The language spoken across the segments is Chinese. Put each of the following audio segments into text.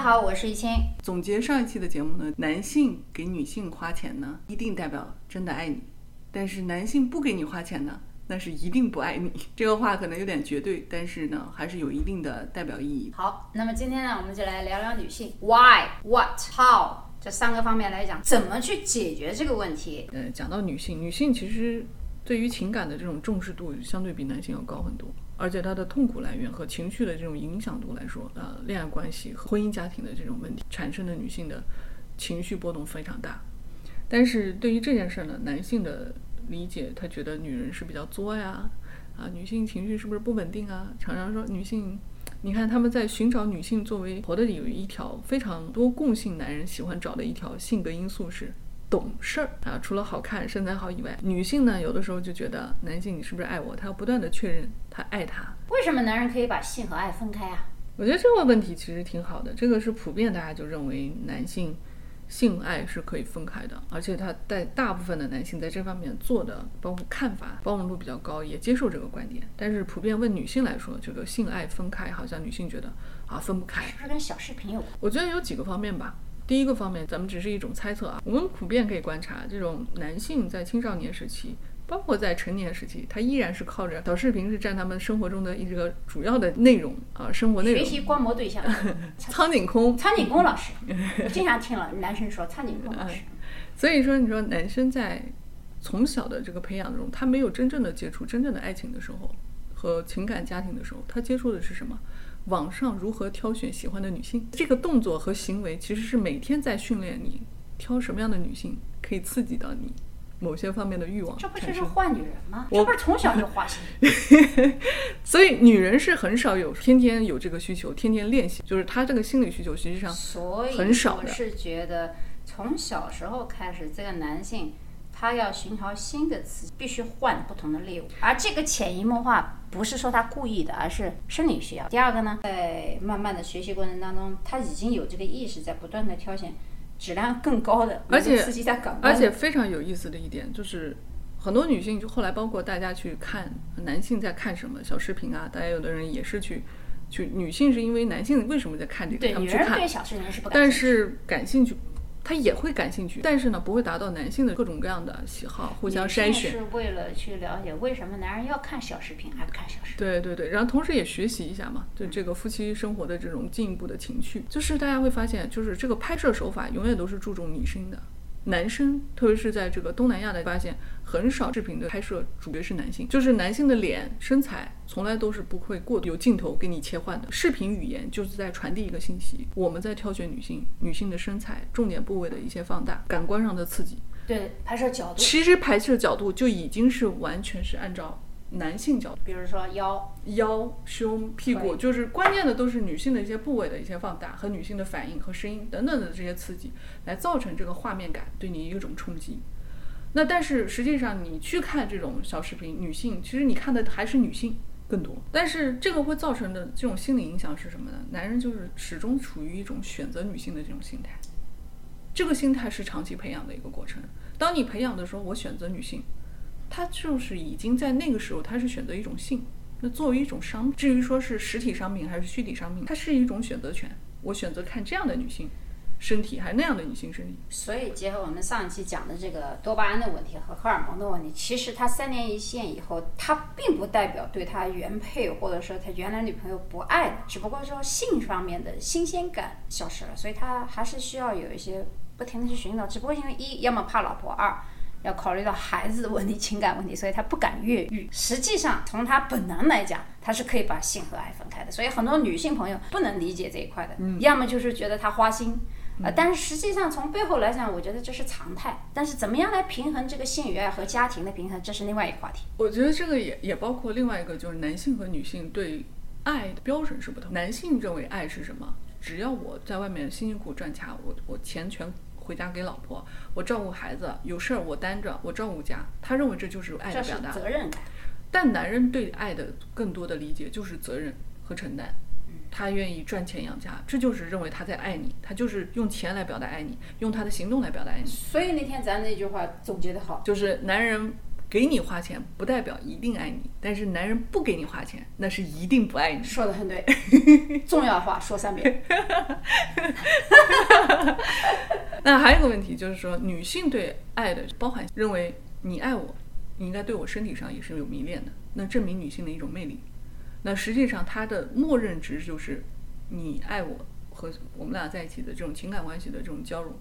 好，我是易清。总结上一期的节目呢，男性给女性花钱呢，一定代表真的爱你；但是男性不给你花钱呢，那是一定不爱你。这个话可能有点绝对，但是呢，还是有一定的代表意义。好，那么今天呢，我们就来聊聊女性，why、what、how 这三个方面来讲，怎么去解决这个问题。呃，讲到女性，女性其实对于情感的这种重视度，相对比男性要高很多。而且她的痛苦来源和情绪的这种影响度来说，呃，恋爱关系和婚姻家庭的这种问题产生的女性的情绪波动非常大。但是对于这件事呢，男性的理解，他觉得女人是比较作呀，啊，女性情绪是不是不稳定啊？常常说女性，你看他们在寻找女性作为婆的有一条非常多共性，男人喜欢找的一条性格因素是。懂事儿啊，除了好看、身材好以外，女性呢，有的时候就觉得男性你是不是爱我？她要不断的确认他爱她。为什么男人可以把性和爱分开啊？我觉得这个问题其实挺好的，这个是普遍大家就认为男性性爱是可以分开的，而且他在大部分的男性在这方面做的包括看法包容度比较高，也接受这个观点。但是普遍问女性来说，这个性爱分开，好像女性觉得啊分不开，是不是跟小视频有关？我觉得有几个方面吧。第一个方面，咱们只是一种猜测啊。我们普遍可以观察，这种男性在青少年时期，包括在成年时期，他依然是靠着小视频是占他们生活中的一个主要的内容啊，生活内容。学习观摩对象，苍井空。苍井空老师，我经常听了男生说苍井空老师。所以说，你说男生在从小的这个培养中，他没有真正的接触真正的爱情的时候，和情感家庭的时候，他接触的是什么？网上如何挑选喜欢的女性？这个动作和行为其实是每天在训练你挑什么样的女性可以刺激到你某些方面的欲望。这不就是坏女人吗？这不是从小就花心。所以女人是很少有天天有这个需求，天天练习，就是她这个心理需求实际上很少的。我是觉得从小时候开始，这个男性。他要寻找新的刺激，必须换不同的猎物，而这个潜移默化不是说他故意的，而是生理需要。第二个呢，在慢慢的学习过程当中，他已经有这个意识，在不断的挑选质量更高的刺激在感官。而且非常有意思的一点就是，很多女性就后来包括大家去看男性在看什么小视频啊，大家有的人也是去去女性是因为男性为什么在看这个，他们去看，对小视频是不感，但是感兴趣。他也会感兴趣，但是呢，不会达到男性的各种各样的喜好，互相筛选。是为了去了解为什么男人要看小视频，还不看小视频？对对对，然后同时也学习一下嘛，对这个夫妻生活的这种进一步的情趣，就是大家会发现，就是这个拍摄手法永远都是注重女生的。男生，特别是在这个东南亚的发现，很少视频的拍摄主角是男性，就是男性的脸、身材从来都是不会过有镜头给你切换的。视频语言就是在传递一个信息，我们在挑选女性，女性的身材、重点部位的一些放大、感官上的刺激。对，拍摄角度，其实拍摄角度就已经是完全是按照。男性角度，比如说腰、腰、胸、屁股，就是关键的都是女性的一些部位的一些放大和女性的反应和声音等等的这些刺激，来造成这个画面感对你一种冲击。那但是实际上你去看这种小视频，女性其实你看的还是女性更多。但是这个会造成的这种心理影响是什么呢？男人就是始终处于一种选择女性的这种心态，这个心态是长期培养的一个过程。当你培养的时候，我选择女性。他就是已经在那个时候，他是选择一种性。那作为一种商品，至于说是实体商品还是虚拟商品，它是一种选择权。我选择看这样的女性身体，还是那样的女性身体。所以结合我们上一期讲的这个多巴胺的问题和荷尔蒙的问题，其实他三年一线以后，他并不代表对他原配或者说他原来女朋友不爱了，只不过说性方面的新鲜感消失了，所以他还是需要有一些不停的去寻找。只不过因为一要么怕老婆，二。要考虑到孩子的问题、情感问题，所以他不敢越狱。实际上，从他本能来讲，他是可以把性和爱分开的。所以很多女性朋友不能理解这一块的，要么就是觉得他花心，呃，但是实际上从背后来讲，我觉得这是常态。但是怎么样来平衡这个性与爱和家庭的平衡，这是另外一个话题。我觉得这个也也包括另外一个，就是男性和女性对爱的标准是不同。男性认为爱是什么？只要我在外面辛辛苦赚钱，我我钱全。回家给老婆，我照顾孩子，有事儿我担着，我照顾家。他认为这就是爱的表达。责任感。但男人对爱的更多的理解就是责任和承担。他愿意赚钱养家，这就是认为他在爱你。他就是用钱来表达爱你，用他的行动来表达爱你。所以那天咱那句话总结的好，就是男人给你花钱不代表一定爱你，但是男人不给你花钱，那是一定不爱你。说的很对，重要话说三遍。那还有一个问题就是说，女性对爱的包含认为你爱我，你应该对我身体上也是有迷恋的，那证明女性的一种魅力。那实际上她的默认值就是你爱我和我们俩在一起的这种情感关系的这种交融，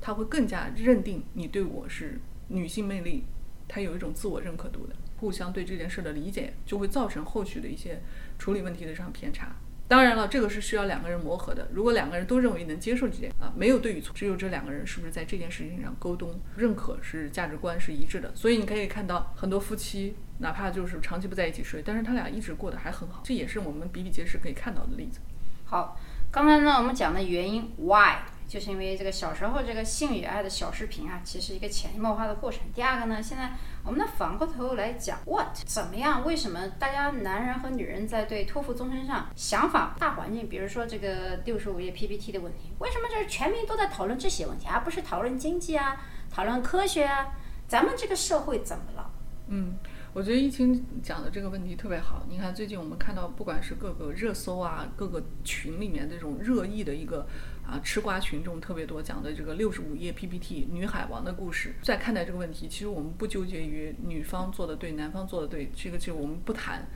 她会更加认定你对我是女性魅力。他有一种自我认可度的，互相对这件事的理解，就会造成后续的一些处理问题的上偏差。当然了，这个是需要两个人磨合的。如果两个人都认为能接受这件啊，没有对与错，只有这两个人是不是在这件事情上沟通、认可是价值观是一致的。所以你可以看到很多夫妻，哪怕就是长期不在一起睡，但是他俩一直过得还很好，这也是我们比比皆是可以看到的例子。好，刚才呢我们讲的原因 why。就是因为这个小时候这个性与爱的小视频啊，其实一个潜移默化的过程。第二个呢，现在我们呢反过头来讲，what 怎么样？为什么大家男人和女人在对托付终身上想法大环境，比如说这个六十五页 PPT 的问题，为什么就是全民都在讨论这些问题，而不是讨论经济啊，讨论科学啊？咱们这个社会怎么了？嗯。我觉得疫情讲的这个问题特别好。你看，最近我们看到，不管是各个热搜啊，各个群里面这种热议的一个啊吃瓜群众特别多，讲的这个六十五页 PPT 女海王的故事，在看待这个问题，其实我们不纠结于女方做的对，男方做的对，这个就我们不谈。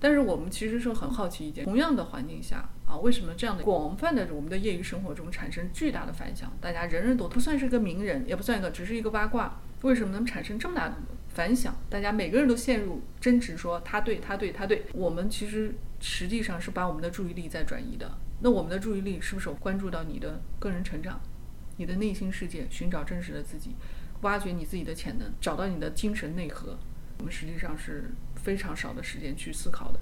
但是我们其实是很好奇一点，同样的环境下啊，为什么这样的广泛的我们的业余生活中产生巨大的反响？大家人人都不算是个名人，也不算一个，只是一个八卦，为什么能产生这么大的？反响，大家每个人都陷入争执，说他对，他对，他对。我们其实实际上是把我们的注意力在转移的。那我们的注意力是不是有关注到你的个人成长、你的内心世界，寻找真实的自己，挖掘你自己的潜能，找到你的精神内核？我们实际上是非常少的时间去思考的。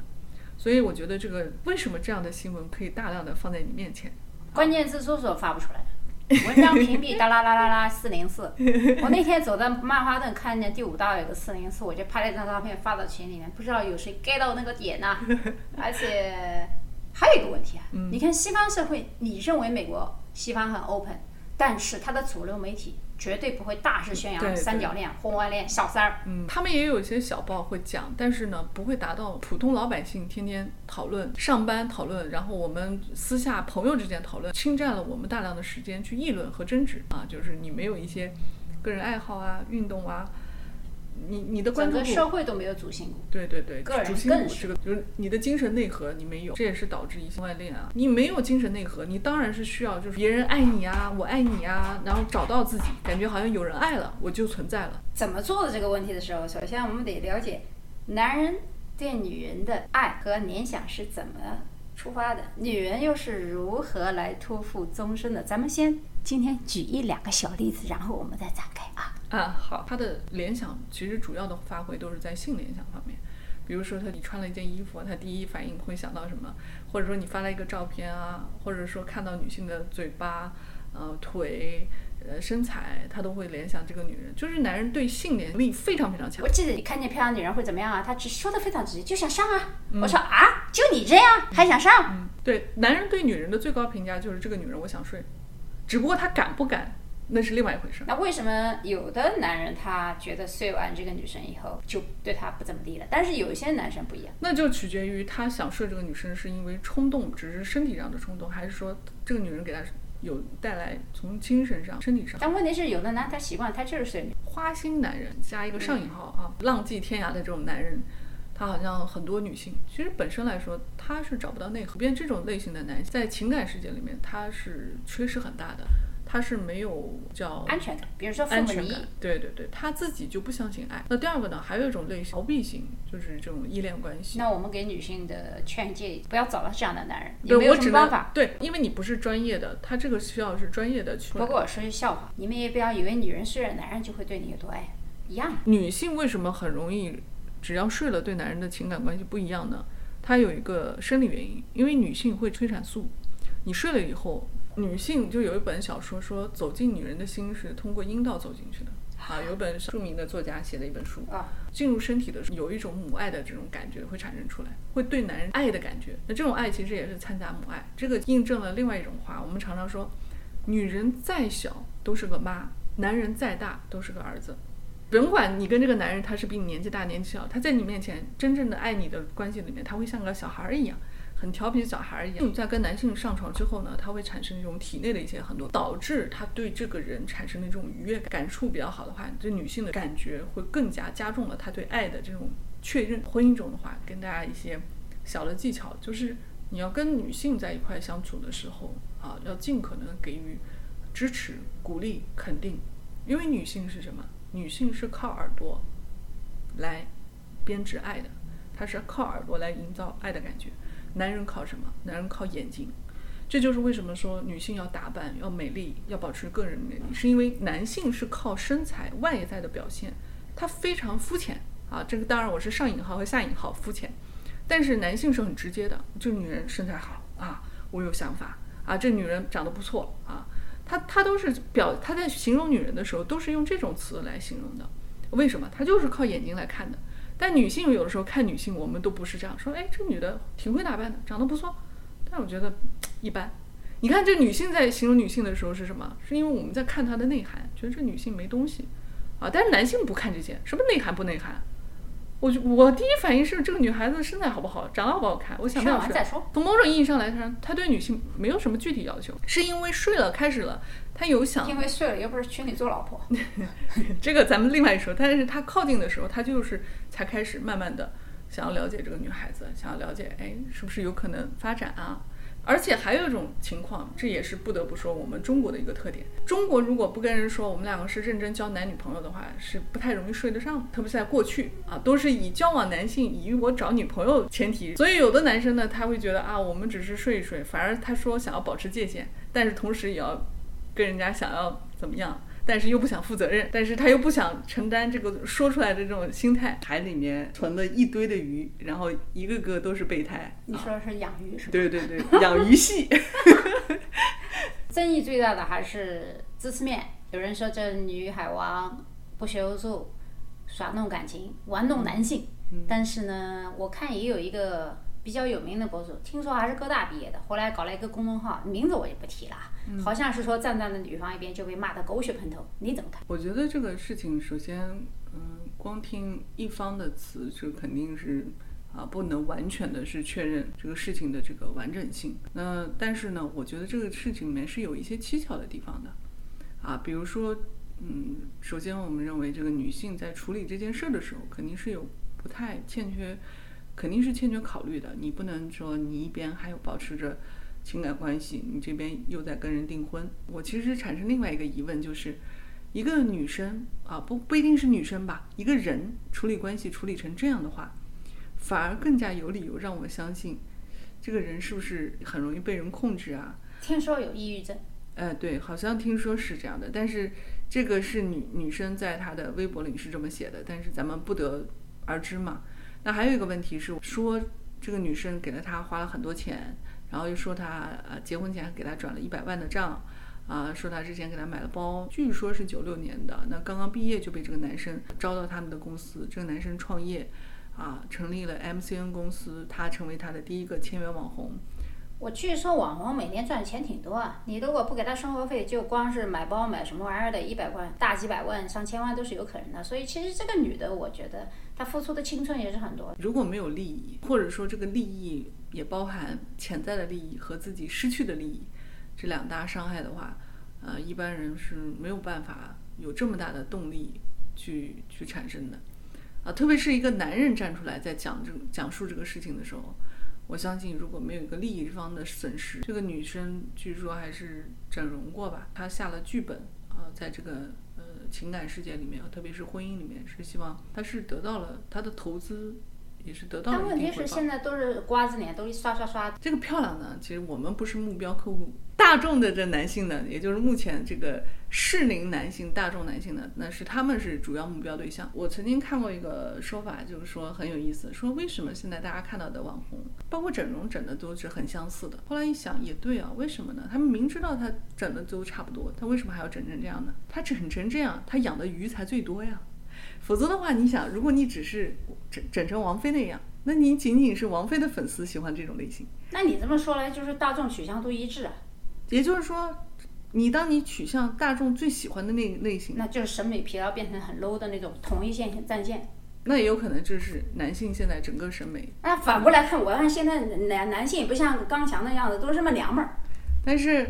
所以我觉得这个为什么这样的新闻可以大量的放在你面前？关键字搜索发不出来。文章屏蔽哒啦啦啦啦四零四，我那天走在曼哈顿，看见第五道有个四零四，我就拍了一张照片发到群里面，不知道有谁 get 到那个点呢？而且还有一个问题啊，你看西方社会，你认为美国西方很 open，但是它的主流媒体。绝对不会大肆宣扬三角恋、婚外恋、小三儿。嗯，他们也有一些小报会讲，但是呢，不会达到普通老百姓天天讨论、上班讨论，然后我们私下朋友之间讨论，侵占了我们大量的时间去议论和争执啊。就是你没有一些个人爱好啊、运动啊。你你的关注整个社会都没有主心骨，对对对，个人更是个，就是你的精神内核你没有，这也是导致一些外恋啊。你没有精神内核，你当然是需要就是别人爱你啊，我爱你啊，然后找到自己，感觉好像有人爱了，我就存在了。怎么做的这个问题的时候，首先我们得了解男人对女人的爱和联想是怎么出发的，女人又是如何来托付终身的。咱们先今天举一两个小例子，然后我们再展开啊。啊，好，他的联想其实主要的发挥都是在性联想方面，比如说他你穿了一件衣服，他第一反应会想到什么？或者说你发了一个照片啊，或者说看到女性的嘴巴、呃腿、呃身材，他都会联想这个女人。就是男人对性联力非常非常强。我记得你看见漂亮女人会怎么样啊？他只说的非常直接，就想上啊。我说啊，就你这样还想上？嗯，对，男人对女人的最高评价就是这个女人我想睡，只不过他敢不敢？那是另外一回事。那为什么有的男人他觉得睡完这个女生以后就对她不怎么地了，但是有一些男生不一样？那就取决于他想睡这个女生是因为冲动，只是身体上的冲动，还是说这个女人给他有带来从精神上、身体上？但问题是，有的男他习惯他就是睡女。花心男人加一个上引号啊，浪迹天涯的这种男人，他好像很多女性其实本身来说他是找不到内核。变这种类型的男性在情感世界里面他是缺失很大的。他是没有叫安全感，比如说父母离异，对对对，他自己就不相信爱。那第二个呢，还有一种类型，逃避型，就是这种依恋关系。那我们给女性的劝诫，不要找到这样的男人，有没有什么办法？对，因为你不是专业的，他这个需要是专业的去。不过我说句笑话，你们也不要以为女人睡了，男人就会对你有多爱，一样。女性为什么很容易，只要睡了，对男人的情感关系不一样呢？它有一个生理原因，因为女性会催产素，你睡了以后。女性就有一本小说说，走进女人的心是通过阴道走进去的啊。有本著名的作家写的一本书啊，进入身体的时候有一种母爱的这种感觉会产生出来，会对男人爱的感觉。那这种爱其实也是掺杂母爱，这个印证了另外一种话。我们常常说，女人再小都是个妈，男人再大都是个儿子。甭管你跟这个男人他是比你年纪大年纪小，他在你面前真正的爱你的关系里面，他会像个小孩儿一样。很调皮的小孩一样。在跟男性上床之后呢，他会产生一种体内的一些很多，导致他对这个人产生的这种愉悦感感触比较好的话，对女性的感觉会更加加重了他对爱的这种确认。婚姻中的话，跟大家一些小的技巧，就是你要跟女性在一块相处的时候啊，要尽可能给予支持、鼓励、肯定，因为女性是什么？女性是靠耳朵来编织爱的，她是靠耳朵来营造爱的感觉。男人靠什么？男人靠眼睛，这就是为什么说女性要打扮、要美丽、要保持个人魅力，是因为男性是靠身材外在的表现，他非常肤浅啊。这个当然我是上引号和下引号肤浅，但是男性是很直接的，这女人身材好啊，我有想法啊，这女人长得不错啊，他他都是表他在形容女人的时候都是用这种词来形容的，为什么？他就是靠眼睛来看的。但女性有的时候看女性，我们都不是这样说。哎，这女的挺会打扮的，长得不错。但我觉得一般。你看这女性在形容女性的时候是什么？是因为我们在看她的内涵，觉得这女性没东西啊。但是男性不看这些，什么内涵不内涵？我就我第一反应是这个女孩子身材好不好，长得好不好看？我想要再说。从某种意义上来说，他对女性没有什么具体要求，是因为睡了开始了，他有想。因为睡了又不是娶你做老婆。这个咱们另外说。但是他靠近的时候，他就是才开始慢慢的想要了解这个女孩子，想要了解，哎，是不是有可能发展啊？而且还有一种情况，这也是不得不说我们中国的一个特点。中国如果不跟人说我们两个是认真交男女朋友的话，是不太容易睡得上的。特别是在过去啊，都是以交往男性以我找女朋友前提。所以有的男生呢，他会觉得啊，我们只是睡一睡，反而他说想要保持界限，但是同时也要跟人家想要怎么样。但是又不想负责任，但是他又不想承担这个说出来的这种心态。海里面存了一堆的鱼，然后一个个都是备胎。你说的是养鱼是吧？对对对，养鱼系。争议最大的还是知识面，有人说这女海王不学无术，耍弄感情，玩弄男性。但是呢，我看也有一个。比较有名的博主，听说还是哥大毕业的，后来搞了一个公众号，名字我就不提了。好像是说站在了女方一边，就被骂得狗血喷头。你怎么看？我觉得这个事情，首先，嗯，光听一方的词，这肯定是啊，不能完全的是确认这个事情的这个完整性。那但是呢，我觉得这个事情里面是有一些蹊跷的地方的，啊，比如说，嗯，首先我们认为这个女性在处理这件事的时候，肯定是有不太欠缺。肯定是欠缺考虑的。你不能说你一边还有保持着情感关系，你这边又在跟人订婚。我其实产生另外一个疑问，就是一个女生啊，不不一定是女生吧，一个人处理关系处理成这样的话，反而更加有理由让我相信，这个人是不是很容易被人控制啊？听说有抑郁症。哎，对，好像听说是这样的。但是这个是女女生在她的微博里是这么写的，但是咱们不得而知嘛。那还有一个问题是说，这个女生给了他花了很多钱，然后又说他呃结婚前给他转了一百万的账，啊，说他之前给他买了包，据说是九六年的，那刚刚毕业就被这个男生招到他们的公司，这个男生创业，啊，成立了 MCN 公司，他成为他的第一个签约网红。我据说网红每年赚钱挺多啊，你如果不给他生活费，就光是买包买什么玩意儿的，一百万大几百万上千万都是有可能的。所以其实这个女的，我觉得她付出的青春也是很多。如果没有利益，或者说这个利益也包含潜在的利益和自己失去的利益这两大伤害的话，呃，一般人是没有办法有这么大的动力去去产生的，啊，特别是一个男人站出来在讲这讲述这个事情的时候。我相信，如果没有一个利益方的损失，这个女生据说还是整容过吧？她下了剧本啊，在这个呃情感世界里面，特别是婚姻里面，是希望她是得到了她的投资，也是得到了但问题是现在都是瓜子脸，都是刷刷刷。这个漂亮呢，其实我们不是目标客户。大众的这男性呢，也就是目前这个适龄男性、大众男性呢，那是他们是主要目标对象。我曾经看过一个说法，就是说很有意思，说为什么现在大家看到的网红，包括整容整的都是很相似的。后来一想，也对啊，为什么呢？他们明知道他整的都差不多，他为什么还要整成这样呢？他整成这样，他养的鱼才最多呀。否则的话，你想，如果你只是整整成王菲那样，那你仅仅是王菲的粉丝喜欢这种类型。那你这么说来，就是大众取向都一致啊。也就是说，你当你取向大众最喜欢的那类型，那就是审美疲劳变成很 low 的那种同一线战线。那也有可能这是男性现在整个审美。那反过来看，我看现在男男性也不像刚强那样子，都是这么娘们儿。但是，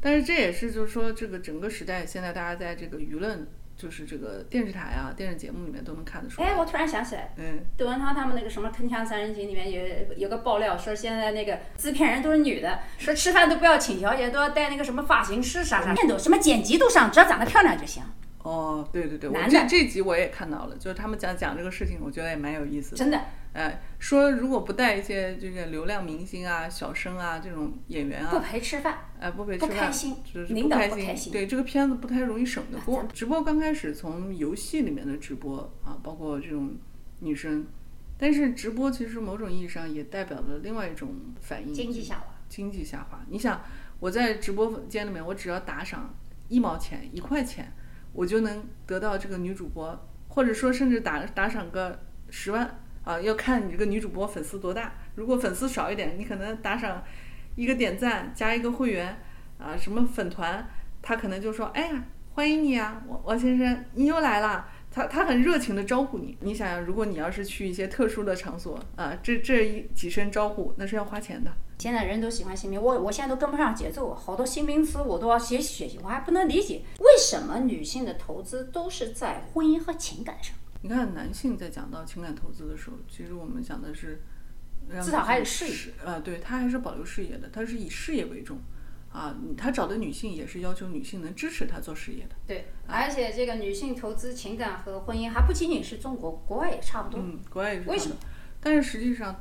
但是这也是就是说，这个整个时代，现在大家在这个舆论，就是这个电视台啊、电视节目里面都能看得出来。哎，我突然想起来，嗯，窦文涛他们那个什么《铿锵三人行》里面有有个爆料，说现在那个制片人都是女的，说吃饭都不要请小姐，都要带那个什么发型师啥啥，都什么剪辑都上，只要长得漂亮就行。哦，对对对，我这这集我也看到了，就是他们讲讲这个事情，我觉得也蛮有意思的。真的，哎，说如果不带一些这个流量明星啊、小生啊这种演员啊不啊，陪吃饭，哎，不陪吃饭，不开心就是不开心对这个片子不太容易省得过。直播刚开始从游戏里面的直播啊，包括这种女生，但是直播其实某种意义上也代表了另外一种反应，经济下滑。经济下滑。你想，我在直播间里面，我只要打赏一毛钱、一块钱，我就能得到这个女主播，或者说甚至打打赏个十万啊，要看你这个女主播粉丝多大。如果粉丝少一点，你可能打赏一个点赞加一个会员啊，什么粉团，他可能就说：“哎呀，欢迎你啊，王王先生，你又来了。”他他很热情的招呼你。你想想，如果你要是去一些特殊的场所啊，这这一几声招呼那是要花钱的。现在人都喜欢新名，我我现在都跟不上节奏，好多新名词我都要学习学习，我还不能理解为什么女性的投资都是在婚姻和情感上，你看，男性在讲到情感投资的时候，其实我们讲的是，至少还有事业是呃，对他还是保留事业的，他是以事业为重啊。他找的女性也是要求女性能支持他做事业的。对，而且这个女性投资情感和婚姻还不仅仅是中国，国外也差不多。嗯，国外也是？但是实际上，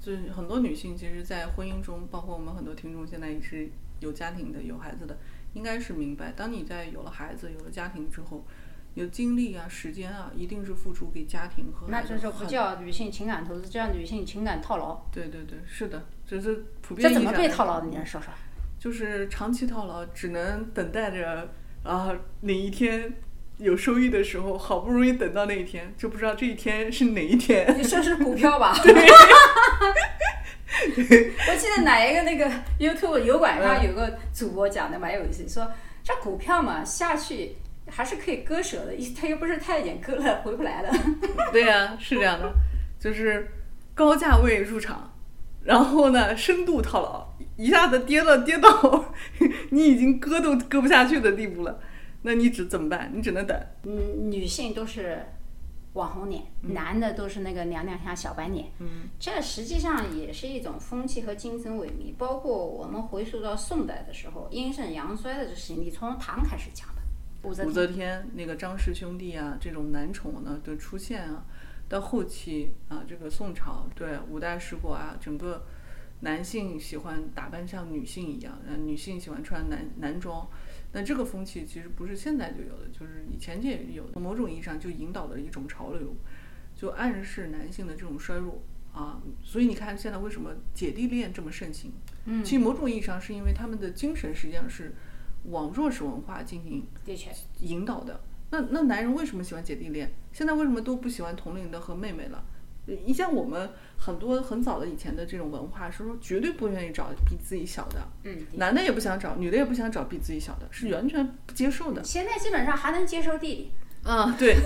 就是很多女性其实，在婚姻中，包括我们很多听众现在也是有家庭的、有孩子的，应该是明白，当你在有了孩子、有了家庭之后，有精力啊、时间啊，一定是付出给家庭和那就不叫女性情感投资，这叫女性情感套牢。对对对，是的，这是普遍这怎么被套牢的？你来说说。就是长期套牢，只能等待着啊哪一天有收益的时候，好不容易等到那一天，就不知道这一天是哪一天。你说是股票吧？我记得哪一个那个 YouTube 油管上有个主播讲的蛮有意思，说这股票嘛下去还是可以割舍的，它又不是太监，割了回不来了。对呀、是这样的，就是高价位入场，然后呢深度套牢，一下子跌了跌到 你已经割都割不下去的地步了，那你只怎么办？你只能等。嗯，女性都是网红脸，男的都是那个娘娘腔小白脸。嗯，这实际上也是一种风气和精神萎靡。包括我们回溯到宋代的时候，阴盛阳衰的这事情，你从唐开始讲的。武则天武则天那个张氏兄弟啊，这种男宠呢的出现啊，到后期啊，这个宋朝对五代十国啊，整个男性喜欢打扮像女性一样，呃，女性喜欢穿男男装。那这个风气其实不是现在就有的，就是以前就也有的，某种意义上就引导了一种潮流，就暗示男性的这种衰弱啊。所以你看现在为什么姐弟恋这么盛行？嗯，其实某种意义上是因为他们的精神实际上是往弱势文化进行，引导的。那那男人为什么喜欢姐弟恋？现在为什么都不喜欢同龄的和妹妹了？呃你像我们很多很早的以前的这种文化，是说绝对不愿意找比自己小的，嗯，男的也不想找，女的也不想找比自己小的，是完全不接受的。现在基本上还能接受弟弟，啊，对。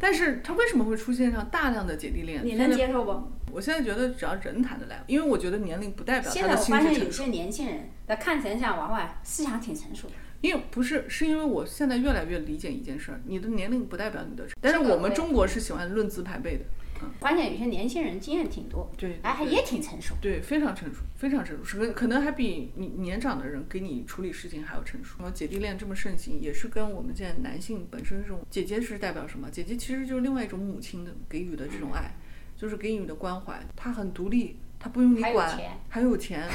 但是他为什么会出现上大量的姐弟恋？你能接受不？我现在觉得只要人谈得来，因为我觉得年龄不代表现他的在我发现有。些年轻人，他看起来像娃娃，思想挺成熟的。因为不是，是因为我现在越来越理解一件事儿，你的年龄不代表你的，但是我们中国是喜欢论资排辈的，发现有些年轻人经验挺多，对，哎，还也挺成熟。对，非常成熟，非常成熟，可可能还比你年长的人给你处理事情还要成熟。姐弟恋这么盛行，也是跟我们现在男性本身这种姐姐是代表什么？姐姐其实就是另外一种母亲的给予的这种爱，就是给予的关怀。她很独立，她不用你管，钱还有钱，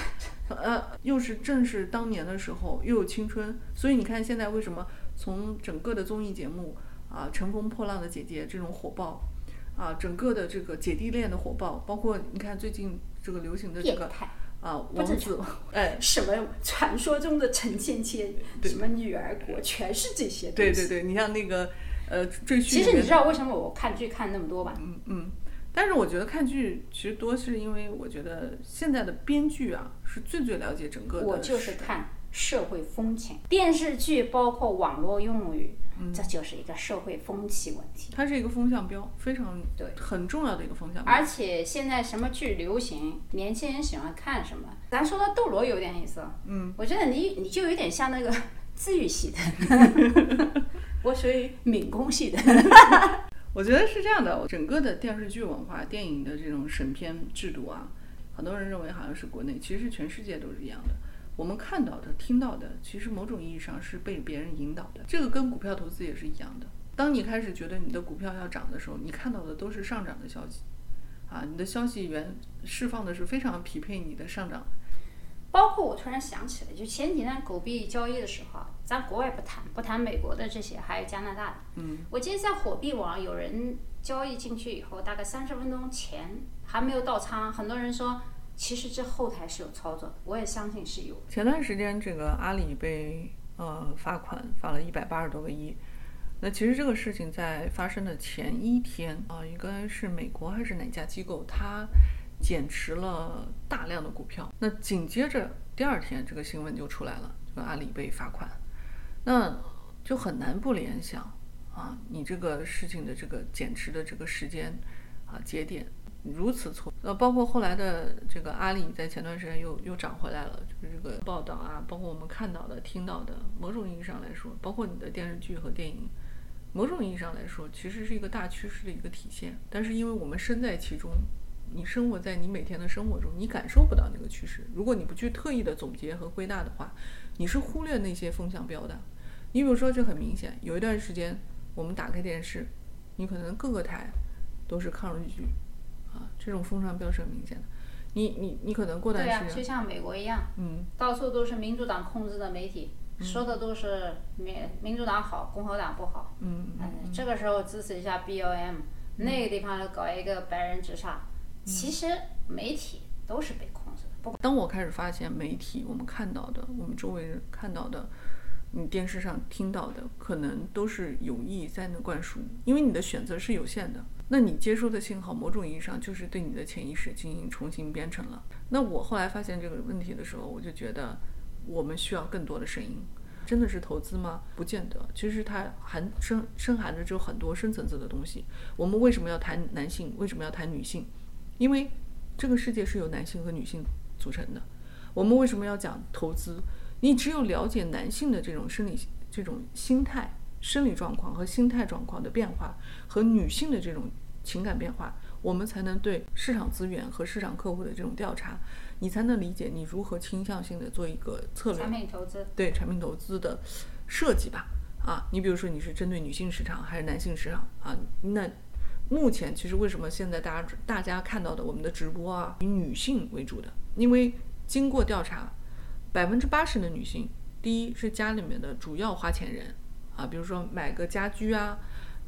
呃，又是正是当年的时候，又有青春，所以你看现在为什么从整个的综艺节目啊，《乘风破浪的姐姐》这种火爆。啊，整个的这个姐弟恋的火爆，包括你看最近这个流行的这个啊，王子，哎，什么传说中的陈芊芊，什么女儿国，全是这些东西。对对对，你像那个呃赘婿其实你知道为什么我看剧看那么多吧？嗯嗯，但是我觉得看剧其实多是因为我觉得现在的编剧啊是最最了解整个的我就是看社会风情。电视剧包括网络用语，这就是一个社会风气问题。它是一个风向标，非常对很重要的一个风向标。而且现在什么剧流行，年轻人喜欢看什么。咱说到斗罗有点意思，嗯，我觉得你你就有点像那个 治愈系的，我属于敏攻系的。我觉得是这样的，整个的电视剧文化、电影的这种审片制度啊，很多人认为好像是国内，其实全世界都是一样的。我们看到的、听到的，其实某种意义上是被别人引导的。这个跟股票投资也是一样的。当你开始觉得你的股票要涨的时候，你看到的都是上涨的消息，啊，你的消息源释放的是非常匹配你的上涨。包括我突然想起来，就前几天狗币交易的时候，咱国外不谈，不谈美国的这些，还有加拿大的。嗯。我记得在火币网有人交易进去以后，大概三十分钟前还没有到仓，很多人说其实这后台是有操作的，我也相信是有。前段时间这个阿里被呃罚款，罚了一百八十多个亿。那其实这个事情在发生的前一天啊，应该是美国还是哪家机构，它。减持了大量的股票，那紧接着第二天这个新闻就出来了，这个阿里被罚款，那就很难不联想啊，你这个事情的这个减持的这个时间啊节点如此错，呃，包括后来的这个阿里在前段时间又又涨回来了，就是这个报道啊，包括我们看到的、听到的，某种意义上来说，包括你的电视剧和电影，某种意义上来说，其实是一个大趋势的一个体现，但是因为我们身在其中。你生活在你每天的生活中，你感受不到那个趋势。如果你不去特意的总结和归纳的话，你是忽略那些风向标的。你比如说，这很明显，有一段时间我们打开电视，你可能各个台都是抗日剧，这种风向标是很明显的。你你你可能过段时间，对就像美国一样，嗯，到处都是民主党控制的媒体，说的都是民民主党好，共和党不好，嗯嗯，这个时候支持一下 BOM，那个地方搞一个白人直上。其实媒体都是被控制的。不当我开始发现媒体，我们看到的，我们周围人看到的，你电视上听到的，可能都是有意在那灌输，因为你的选择是有限的。那你接收的信号，某种意义上就是对你的潜意识进行重新编程了。那我后来发现这个问题的时候，我就觉得我们需要更多的声音。真的是投资吗？不见得。其实它含深深含着就很多深层次的东西。我们为什么要谈男性？为什么要谈女性？因为这个世界是由男性和女性组成的。我们为什么要讲投资？你只有了解男性的这种生理、这种心态、生理状况和心态状况的变化，和女性的这种情感变化，我们才能对市场资源和市场客户的这种调查，你才能理解你如何倾向性的做一个策略。产品投资对产品投资的设计吧。啊，你比如说你是针对女性市场还是男性市场啊？那。目前其实为什么现在大家大家看到的我们的直播啊，以女性为主的？因为经过调查，百分之八十的女性，第一是家里面的主要花钱人啊，比如说买个家居啊，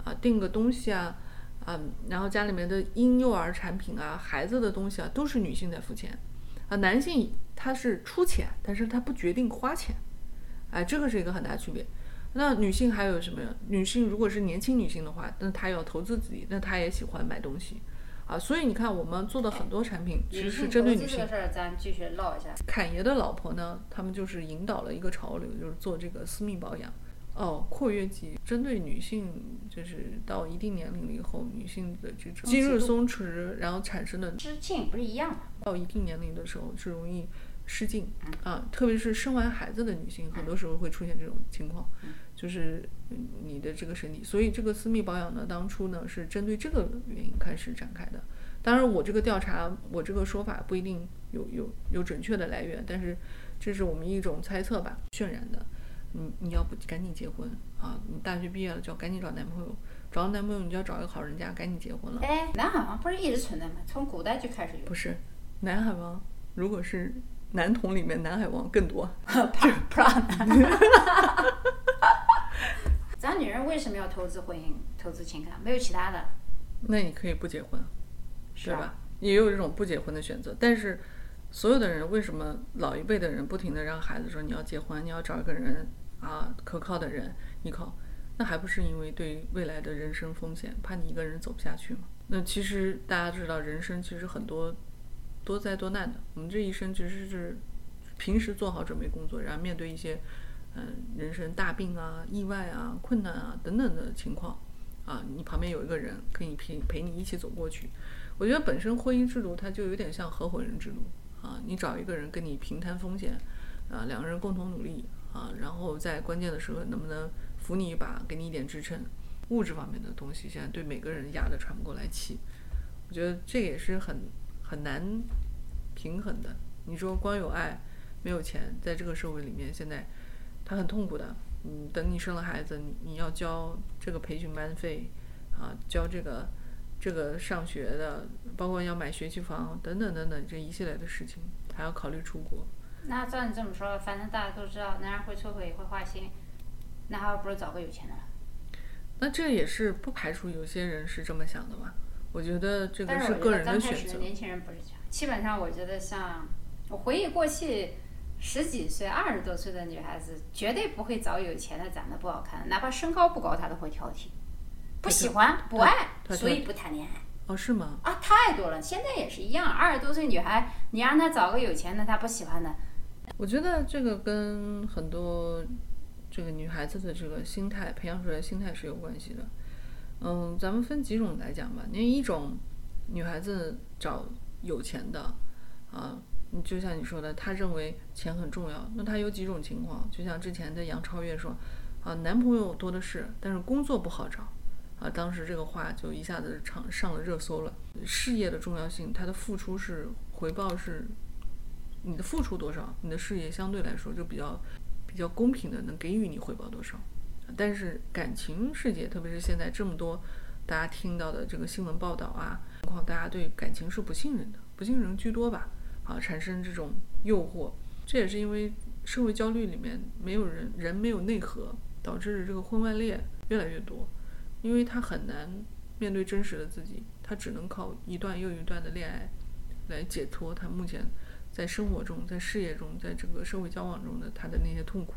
啊订个东西啊，啊，然后家里面的婴幼儿产品啊，孩子的东西啊，都是女性在付钱啊，男性他是出钱，但是他不决定花钱，哎，这个是一个很大区别。那女性还有什么？女性如果是年轻女性的话，那她要投资自己，那她也喜欢买东西，啊，所以你看我们做的很多产品其实是针对女性。这个事儿咱继续唠一下。侃爷的老婆呢，他们就是引导了一个潮流，就是做这个私密保养。哦，括约肌针对女性，就是到一定年龄了以后，女性的这种肌肉松弛，然后产生的失禁不是一样吗？到一定年龄的时候是容易失禁啊，特别是生完孩子的女性，很多时候会出现这种情况。就是你的这个身体，所以这个私密保养呢，当初呢是针对这个原因开始展开的。当然，我这个调查，我这个说法不一定有有有准确的来源，但是这是我们一种猜测吧，渲染的。你你要不赶紧结婚啊？你大学毕业了就要赶紧找男朋友，找到男朋友你就要找一个好人家，赶紧结婚了。哎，南海王不是一直存在吗？从古代就开始有。不是，南海王如果是男童里面，南海王更多。咱女人为什么要投资婚姻、投资情感？没有其他的。那你可以不结婚，是吧？也有这种不结婚的选择。但是，所有的人为什么老一辈的人不停的让孩子说你要结婚，你要找一个人啊，可靠的人依靠？那还不是因为对未来的人生风险，怕你一个人走不下去吗？那其实大家知道，人生其实很多多灾多难的。我们这一生其实是平时做好准备工作，然后面对一些嗯人生大病啊、意外啊、困难啊等等的情况啊，你旁边有一个人可以陪陪你一起走过去。我觉得本身婚姻制度它就有点像合伙人制度啊，你找一个人跟你平摊风险啊，两个人共同努力啊，然后在关键的时候能不能扶你一把，给你一点支撑。物质方面的东西现在对每个人压得喘不过来气，我觉得这也是很很难平衡的。你说光有爱没有钱，在这个社会里面现在他很痛苦的。嗯，等你生了孩子，你你要交这个培训班费啊，交这个这个上学的，包括要买学区房等等等等这一系列的事情，还要考虑出国。那照你这么说，反正大家都知道，男人会出轨会花心，那还不如找个有钱的了。那这也是不排除有些人是这么想的嘛？我觉得这个但是我觉得个人刚开始的选择。年轻人不是这样，基本上我觉得像我回忆过去十几岁、二十多岁的女孩子，绝对不会找有钱的、长得不好看的，哪怕身高不高，她都会挑剔，不喜欢、不爱，所以不谈恋爱哦，是吗？啊，太多了。现在也是一样，二十多岁女孩，你让她找个有钱的，她不喜欢的，我觉得这个跟很多这个女孩子的这个心态培养出来的心态是有关系的。嗯，咱们分几种来讲吧。那一种女孩子找有钱的啊，你就像你说的，她认为钱很重要。那她有几种情况，就像之前的杨超越说啊，男朋友多的是，但是工作不好找。啊，当时这个话就一下子上上了热搜了。事业的重要性，它的付出是回报是你的付出多少，你的事业相对来说就比较比较公平的能给予你回报多少。但是感情世界，特别是现在这么多大家听到的这个新闻报道啊，情况大家对感情是不信任的，不信任居多吧？啊，产生这种诱惑，这也是因为社会焦虑里面没有人人没有内核，导致这个婚外恋越来越多，因为他很难面对真实的自己，他只能靠一段又一段的恋爱来解脱他目前在生活中、在事业中、在整个社会交往中的他的那些痛苦。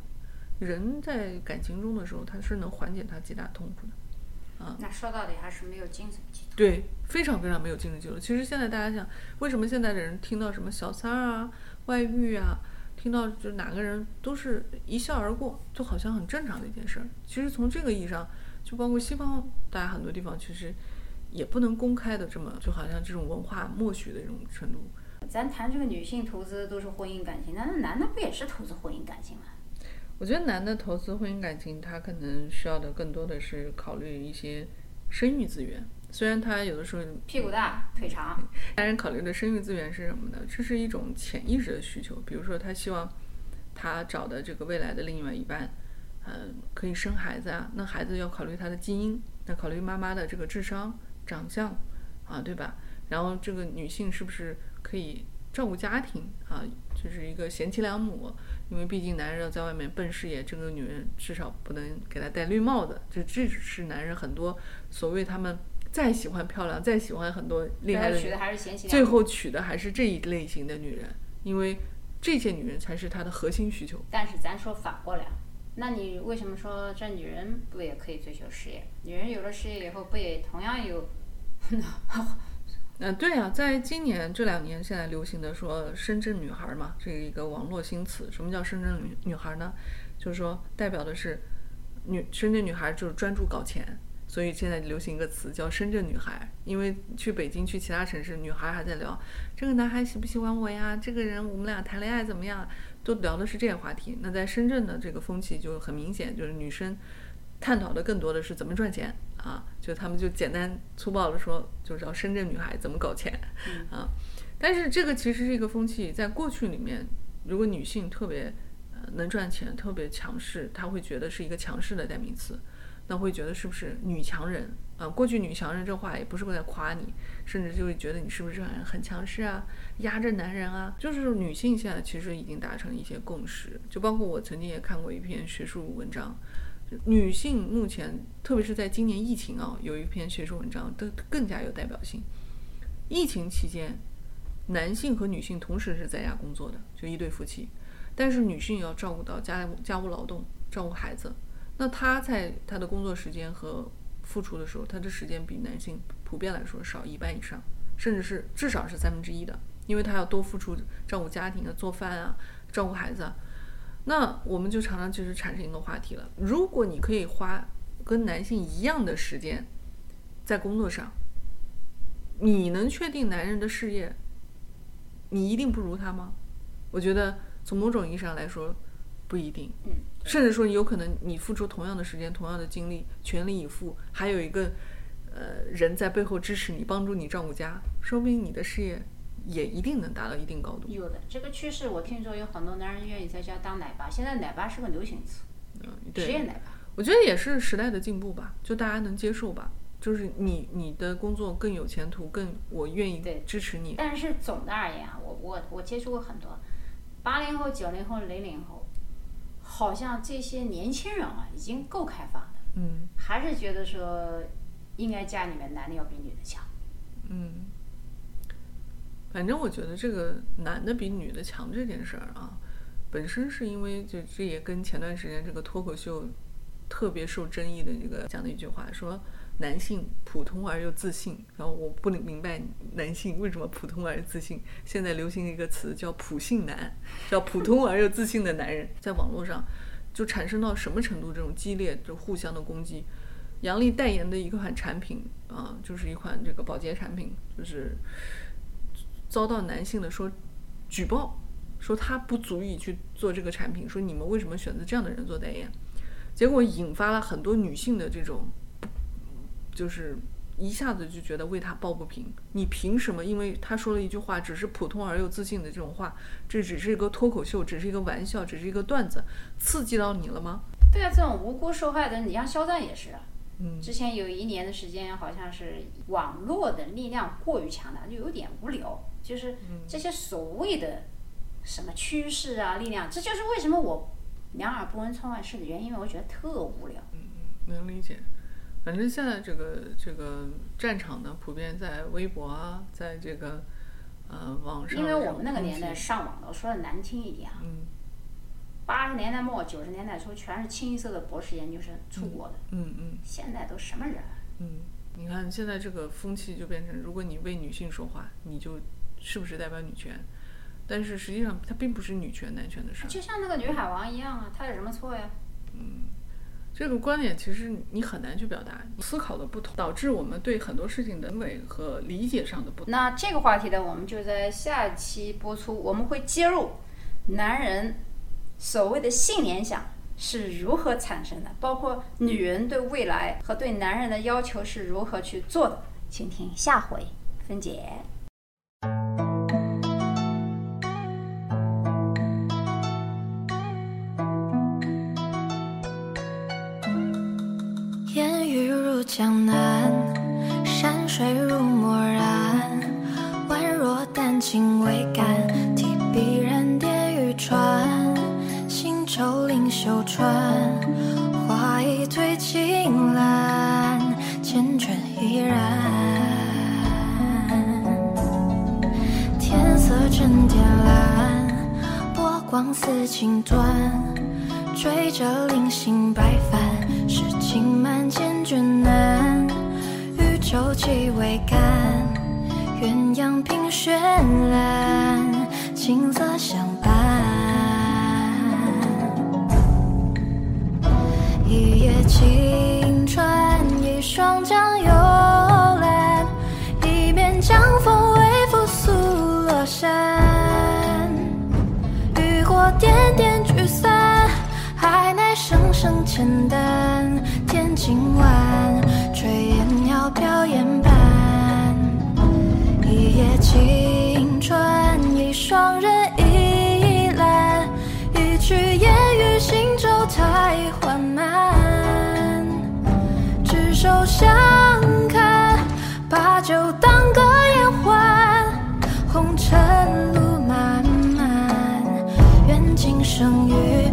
人在感情中的时候，他是能缓解他极大痛苦的。那说到底还是没有精神寄托。对，非常非常没有精神寄托。其实现在大家想，为什么现在的人听到什么小三儿啊、外遇啊，听到就哪个人都是一笑而过，就好像很正常的一件事儿。其实从这个意义上，就包括西方，大家很多地方其实也不能公开的这么，就好像这种文化默许的这种程度。咱谈这个女性投资都是婚姻感情，那那男的不也是投资婚姻感情吗？我觉得男的投资婚姻感情，他可能需要的更多的是考虑一些生育资源。虽然他有的时候屁股大腿长，但是考虑的生育资源是什么呢？这是一种潜意识的需求。比如说，他希望他找的这个未来的另外一半，嗯，可以生孩子啊。那孩子要考虑他的基因，那考虑妈妈的这个智商、长相啊，对吧？然后这个女性是不是可以照顾家庭啊？就是一个贤妻良母。因为毕竟男人要在外面奔事业，这个女人至少不能给他戴绿帽子。这这是男人很多所谓他们再喜欢漂亮，再喜欢很多厉害的女娶的还是贤妻良最。后娶的还是这一类型的女人，因为这些女人才是他的核心需求。但是咱说反过来，那你为什么说这女人不也可以追求事业？女人有了事业以后，不也同样有？嗯，对啊，在今年这两年，现在流行的说“深圳女孩”嘛，这是一个网络新词。什么叫深圳女女孩呢？就是说代表的是女深圳女孩就是专注搞钱，所以现在流行一个词叫“深圳女孩”。因为去北京、去其他城市，女孩还在聊这个男孩喜不喜欢我呀？这个人我们俩谈恋爱怎么样？都聊的是这些话题。那在深圳的这个风气就很明显，就是女生探讨的更多的是怎么赚钱啊，就他们就简单粗暴的说，就叫深圳女孩怎么搞钱啊。但是这个其实是一个风气，在过去里面，如果女性特别呃能赚钱、特别强势，她会觉得是一个强势的代名词，那会觉得是不是女强人啊？过去女强人这话也不是在夸你，甚至就会觉得你是不是很很强势啊，压着男人啊。就是女性现在其实已经达成一些共识，就包括我曾经也看过一篇学术文章。女性目前，特别是在今年疫情啊，有一篇学术文章都更加有代表性。疫情期间，男性和女性同时是在家工作的，就一对夫妻，但是女性要照顾到家家务劳动，照顾孩子，那她在她的工作时间和付出的时候，她的时间比男性普遍来说少一半以上，甚至是至少是三分之一的，因为她要多付出照顾家庭啊、做饭啊，照顾孩子啊。那我们就常常就是产生一个话题了：如果你可以花跟男性一样的时间在工作上，你能确定男人的事业，你一定不如他吗？我觉得从某种意义上来说，不一定。嗯，甚至说有可能你付出同样的时间、同样的精力，全力以赴，还有一个呃人在背后支持你、帮助你照顾家，说明你的事业也一定能达到一定高度。有的这个趋势，我听说有很多男人愿意在家当奶爸，现在奶爸是个流行词，嗯，职业对，奶爸。我觉得也是时代的进步吧，就大家能接受吧。就是你你的工作更有前途，更我愿意对支持你。但是总的而言啊，我我我接触过很多八零后、九零后、零零后，好像这些年轻人啊已经够开放的，嗯还是觉得说应该家里面男的要比女的强。嗯，反正我觉得这个男的比女的强这件事儿啊，本身是因为就这也跟前段时间这个脱口秀特别受争议的这个讲的一句话说。男性普通而又自信，然后我不能明白男性为什么普通而又自信。现在流行一个词叫“普信男”，叫普通而又自信的男人，在网络上就产生到什么程度？这种激烈就互相的攻击。杨笠代言的一款产品啊，就是一款这个保洁产品，就是遭到男性的说举报，说他不足以去做这个产品，说你们为什么选择这样的人做代言？结果引发了很多女性的这种，就是一下子就觉得为他抱不平。你凭什么？因为他说了一句话，只是普通而又自信的这种话，这只是一个脱口秀，只是一个玩笑，只是一个段子，刺激到你了吗？对啊，这种无辜受害的，你像肖战也是啊。嗯之前有一年的时间，好像是网络的力量过于强大，就有点无聊。就是这些所谓的什么趋势啊、力量，这就是为什么我两耳不闻窗外事的原因，因为我觉得特无聊。能理解。反正现在这个这个战场呢，普遍在微博啊，在这个呃网上。因为我们那个年代，上网的，说的难听一点啊，嗯八十年代末九十年代初全是清一色的博士研究生出国的，嗯嗯现在都什么人啊？嗯，你看现在这个风气就变成，如果你为女性说话，你就是不是代表女权？但是实际上它并不是女权男权的事儿。就像那个女海王一样啊，她有什么错呀？嗯这个观点其实你很难去表达，思考的不同，导致我们对很多事情的认为和理解上的不同。那这个话题呢，我们就在下一期播出，我们会接入男人所谓的性联想是如何产生的，包括女人对未来和对男人的要求是如何去做的，请听下回分解。烟雨如江南，光似锦缎。追着零星白帆，诗情满笺卷难，渔舟气未干，鸳鸯凭绚烂，青色相伴。一叶轻声声浅淡。天尽晚，炊烟袅飘烟斑。一叶轻船，一双人倚栏，一曲烟雨行舟太缓慢。执手相看，把酒当歌言欢，红尘路漫漫，愿今生与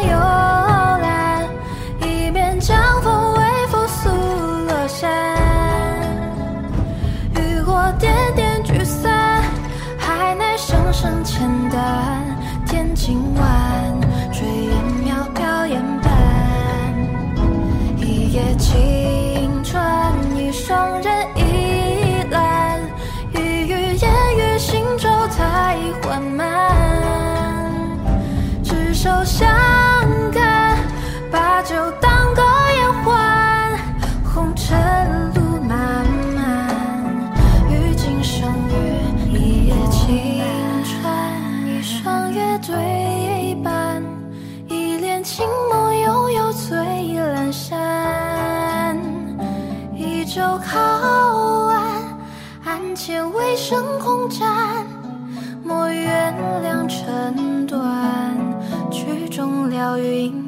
又来一面，江风微拂素罗衫，渔火点点聚散，海内声声浅淡，天近晚。鸟云。